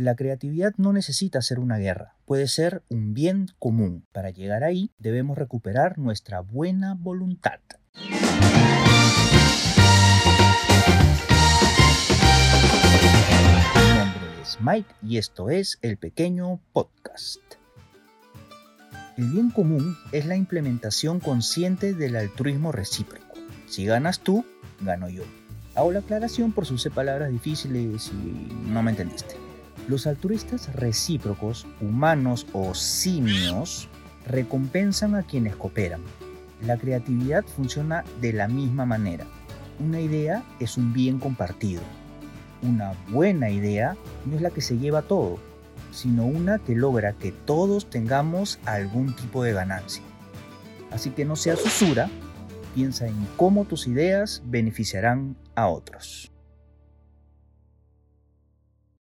La creatividad no necesita ser una guerra, puede ser un bien común. Para llegar ahí debemos recuperar nuestra buena voluntad. Mi nombre es Mike y esto es El Pequeño Podcast. El bien común es la implementación consciente del altruismo recíproco. Si ganas tú, gano yo. Hago la aclaración por si usé palabras difíciles y no me entendiste. Los altruistas recíprocos, humanos o simios, recompensan a quienes cooperan. La creatividad funciona de la misma manera. Una idea es un bien compartido. Una buena idea no es la que se lleva todo, sino una que logra que todos tengamos algún tipo de ganancia. Así que no seas usura, piensa en cómo tus ideas beneficiarán a otros.